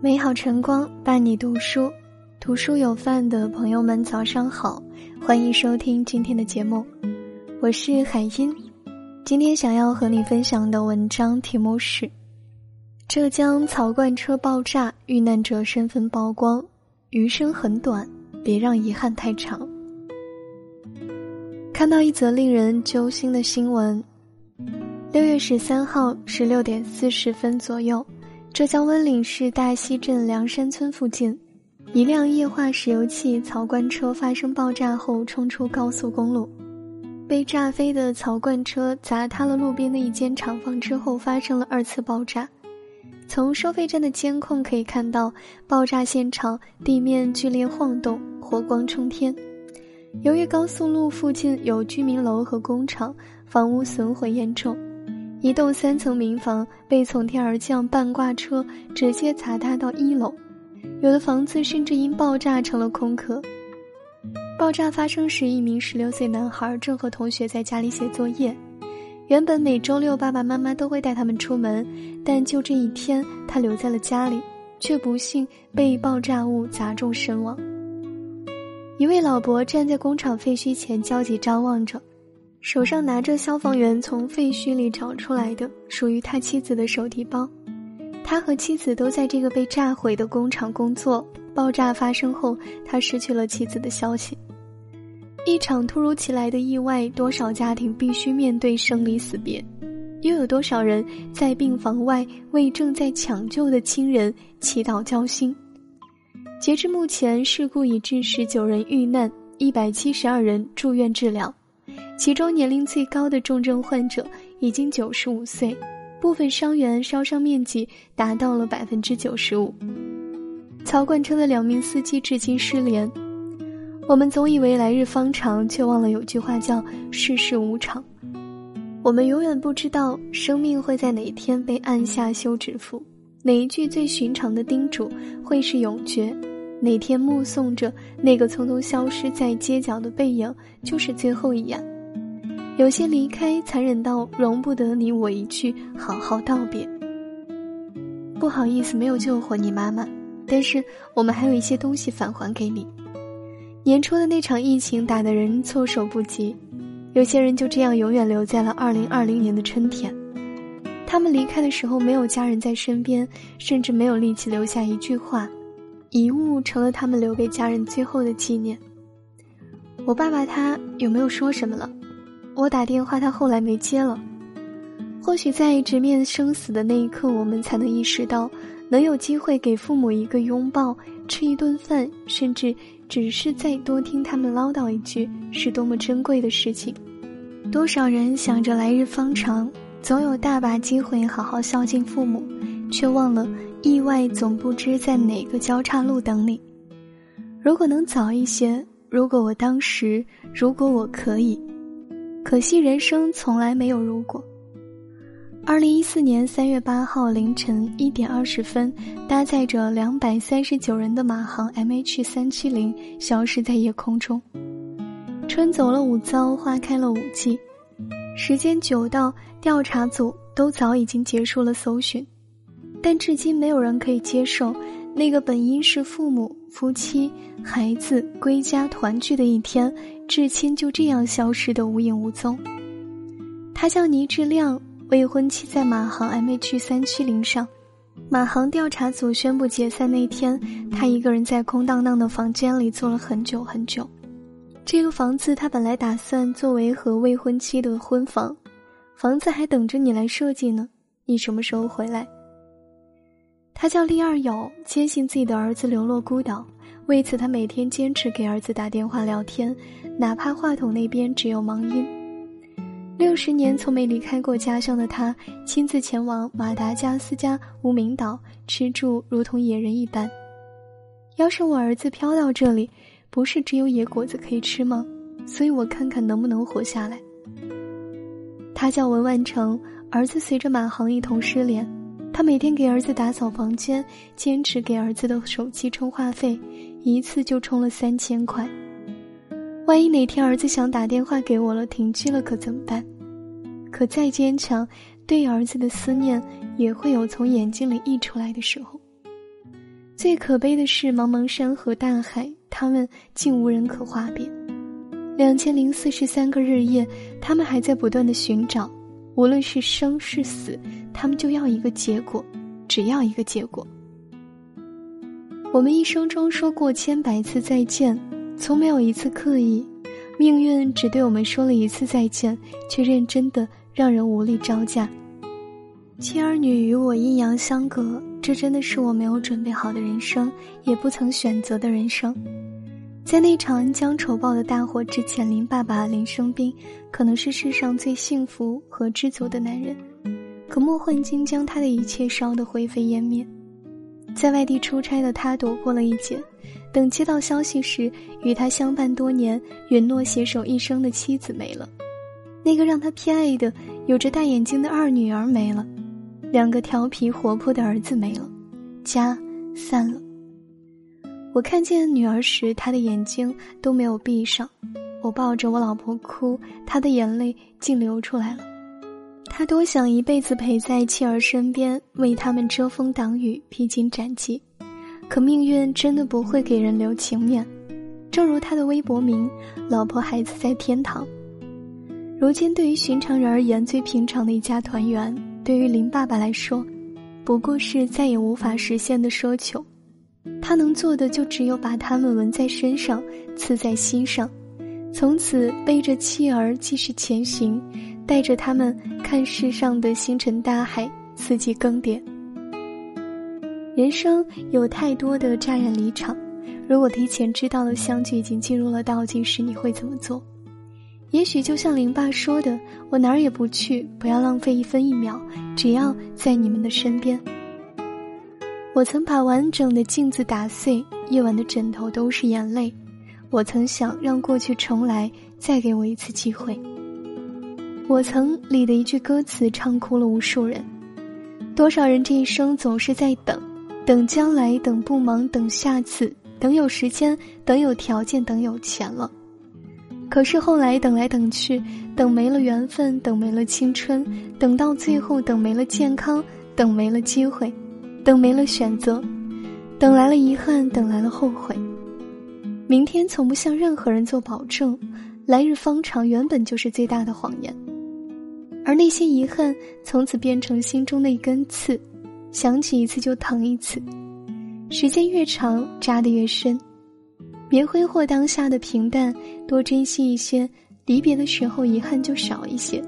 美好晨光伴你读书，读书有饭的朋友们早上好，欢迎收听今天的节目，我是海音。今天想要和你分享的文章题目是：浙江槽罐车爆炸，遇难者身份曝光，余生很短，别让遗憾太长。看到一则令人揪心的新闻，六月十三号十六点四十分左右。浙江温岭市大溪镇梁山村附近，一辆液化石油气槽罐车发生爆炸后冲出高速公路，被炸飞的槽罐车砸塌了路边的一间厂房之后发生了二次爆炸。从收费站的监控可以看到，爆炸现场地面剧烈晃动，火光冲天。由于高速路附近有居民楼和工厂，房屋损毁严重。一栋三层民房被从天而降半挂车直接砸塌到一楼，有的房子甚至因爆炸成了空壳。爆炸发生时，一名十六岁男孩正和同学在家里写作业。原本每周六爸爸妈妈都会带他们出门，但就这一天，他留在了家里，却不幸被爆炸物砸中身亡。一位老伯站在工厂废墟前焦急张望着。手上拿着消防员从废墟里找出来的属于他妻子的手提包，他和妻子都在这个被炸毁的工厂工作。爆炸发生后，他失去了妻子的消息。一场突如其来的意外，多少家庭必须面对生离死别，又有多少人在病房外为正在抢救的亲人祈祷交心？截至目前，事故已致十九人遇难，一百七十二人住院治疗。其中年龄最高的重症患者已经九十五岁，部分伤员烧伤面积达到了百分之九十五。槽罐车的两名司机至今失联。我们总以为来日方长，却忘了有句话叫“世事无常”。我们永远不知道生命会在哪一天被按下休止符，哪一句最寻常的叮嘱会是永诀。哪天目送着那个匆匆消失在街角的背影，就是最后一眼。有些离开残忍到容不得你我一句好好道别。不好意思，没有救活你妈妈，但是我们还有一些东西返还给你。年初的那场疫情打得人措手不及，有些人就这样永远留在了二零二零年的春天。他们离开的时候没有家人在身边，甚至没有力气留下一句话。遗物成了他们留给家人最后的纪念。我爸爸他有没有说什么了？我打电话，他后来没接了。或许在直面生死的那一刻，我们才能意识到，能有机会给父母一个拥抱、吃一顿饭，甚至只是再多听他们唠叨一句，是多么珍贵的事情。多少人想着来日方长，总有大把机会好好孝敬父母，却忘了。意外总不知在哪个交叉路等你。如果能早一些，如果我当时，如果我可以，可惜人生从来没有如果。二零一四年三月八号凌晨一点二十分，搭载着两百三十九人的马航 MH 三七零消失在夜空中。春走了五遭，花开了五季，时间久到调查组都早已经结束了搜寻。但至今没有人可以接受，那个本应是父母、夫妻、孩子归家团聚的一天，至亲就这样消失的无影无踪。他叫倪志亮，未婚妻在马航 MH 三七零上。马航调查组宣布解散那天，他一个人在空荡荡的房间里坐了很久很久。这个房子他本来打算作为和未婚妻的婚房，房子还等着你来设计呢。你什么时候回来？他叫厉二友，坚信自己的儿子流落孤岛，为此他每天坚持给儿子打电话聊天，哪怕话筒那边只有忙音。六十年从没离开过家乡的他，亲自前往马达加斯加无名岛吃住，如同野人一般。要是我儿子飘到这里，不是只有野果子可以吃吗？所以我看看能不能活下来。他叫文万成，儿子随着马航一同失联。他每天给儿子打扫房间，坚持给儿子的手机充话费，一次就充了三千块。万一哪天儿子想打电话给我了，停机了可怎么办？可再坚强，对儿子的思念也会有从眼睛里溢出来的时候。最可悲的是，茫茫山河大海，他们竟无人可话别。两千零四十三个日夜，他们还在不断的寻找，无论是生是死，他们就要一个结果，只要一个结果。我们一生中说过千百次再见，从没有一次刻意。命运只对我们说了一次再见，却认真的让人无力招架。妻儿女与我阴阳相隔，这真的是我没有准备好的人生，也不曾选择的人生。在那场恩将仇报的大火之前，林爸爸林生斌可能是世上最幸福和知足的男人，可莫幻境将他的一切烧得灰飞烟灭。在外地出差的他躲过了一劫。等接到消息时，与他相伴多年、允诺携手一生的妻子没了，那个让他偏爱的、有着大眼睛的二女儿没了，两个调皮活泼的儿子没了，家散了。我看见女儿时，她的眼睛都没有闭上。我抱着我老婆哭，她的眼泪竟流出来了。他多想一辈子陪在妻儿身边，为他们遮风挡雨、披荆斩棘。可命运真的不会给人留情面，正如他的微博名“老婆孩子在天堂”。如今，对于寻常人而言，最平常的一家团圆，对于林爸爸来说，不过是再也无法实现的奢求。他能做的就只有把它们纹在身上，刺在心上，从此背着妻儿继续前行，带着他们看世上的星辰大海，四季更迭。人生有太多的乍然离场，如果提前知道了相聚已经进入了倒计时，你会怎么做？也许就像林爸说的：“我哪儿也不去，不要浪费一分一秒，只要在你们的身边。”我曾把完整的镜子打碎，夜晚的枕头都是眼泪。我曾想让过去重来，再给我一次机会。我曾里的一句歌词唱哭了无数人，多少人这一生总是在等。等将来，等不忙，等下次，等有时间，等有条件，等有钱了。可是后来等来等去，等没了缘分，等没了青春，等到最后，等没了健康，等没了机会，等没了选择，等来了遗憾，等来了后悔。明天从不向任何人做保证，来日方长原本就是最大的谎言，而那些遗憾从此变成心中的一根刺。想起一次就疼一次，时间越长扎得越深。别挥霍当下的平淡，多珍惜一些，离别的时候遗憾就少一些。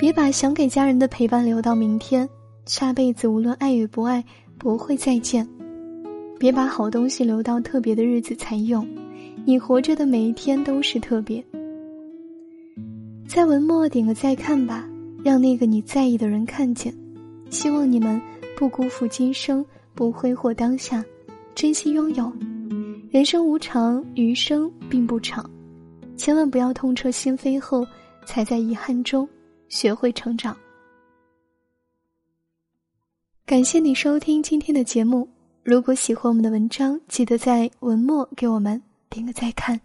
别把想给家人的陪伴留到明天，下辈子无论爱与不爱不会再见。别把好东西留到特别的日子才用，你活着的每一天都是特别。在文末点个再看吧，让那个你在意的人看见。希望你们不辜负今生，不挥霍当下，珍惜拥有。人生无常，余生并不长，千万不要痛彻心扉后，才在遗憾中学会成长。感谢你收听今天的节目，如果喜欢我们的文章，记得在文末给我们点个再看。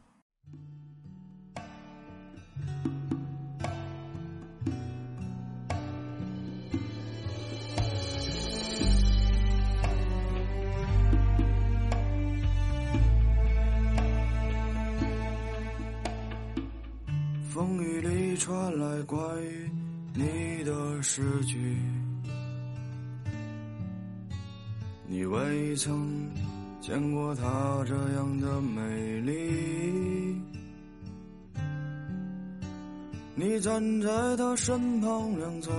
风雨里传来关于你的诗句，你未曾见过她这样的美丽。你站在她身旁两侧，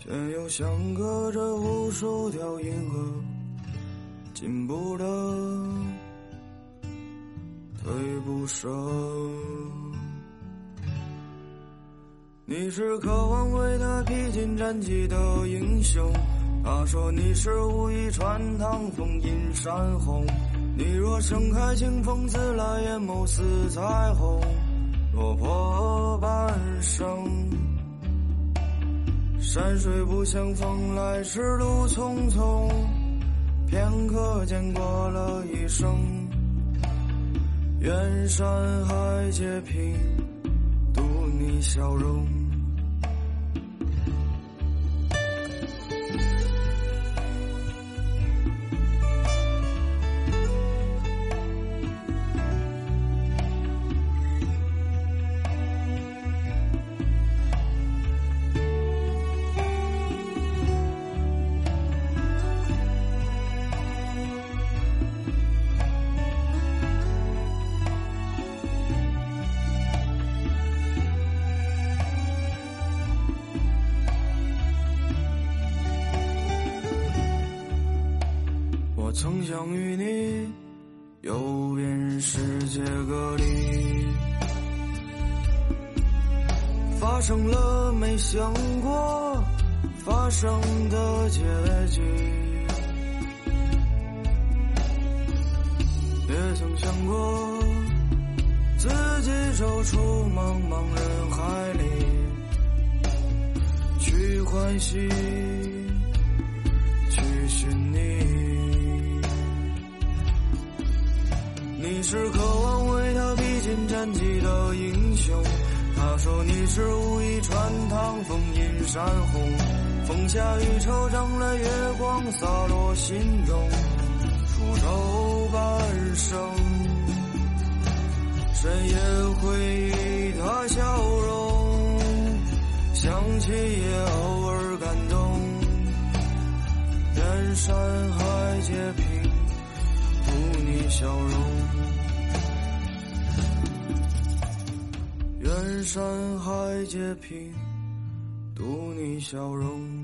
却又相隔着无数条银河，进不得，退不舍。你是渴望为他披荆斩棘的英雄，他说你是武艺穿堂风引山洪。你若盛开清风自来，眼眸似彩虹，落魄半生。山水不相逢，来时路匆匆，片刻间过了一生。远山还皆平。你笑容。曾想与你游遍世界各地，发生了没想过发生的结局，也曾想过自己走出茫茫人海里去欢喜。你是渴望为他披荆斩棘的英雄。他说你是武艺穿堂风引山洪，风下雨惆怅了月光洒落心中，出走半生。深夜回忆他笑容，想起也偶尔感动。人山海皆平，笑容。山海皆平，独你笑容。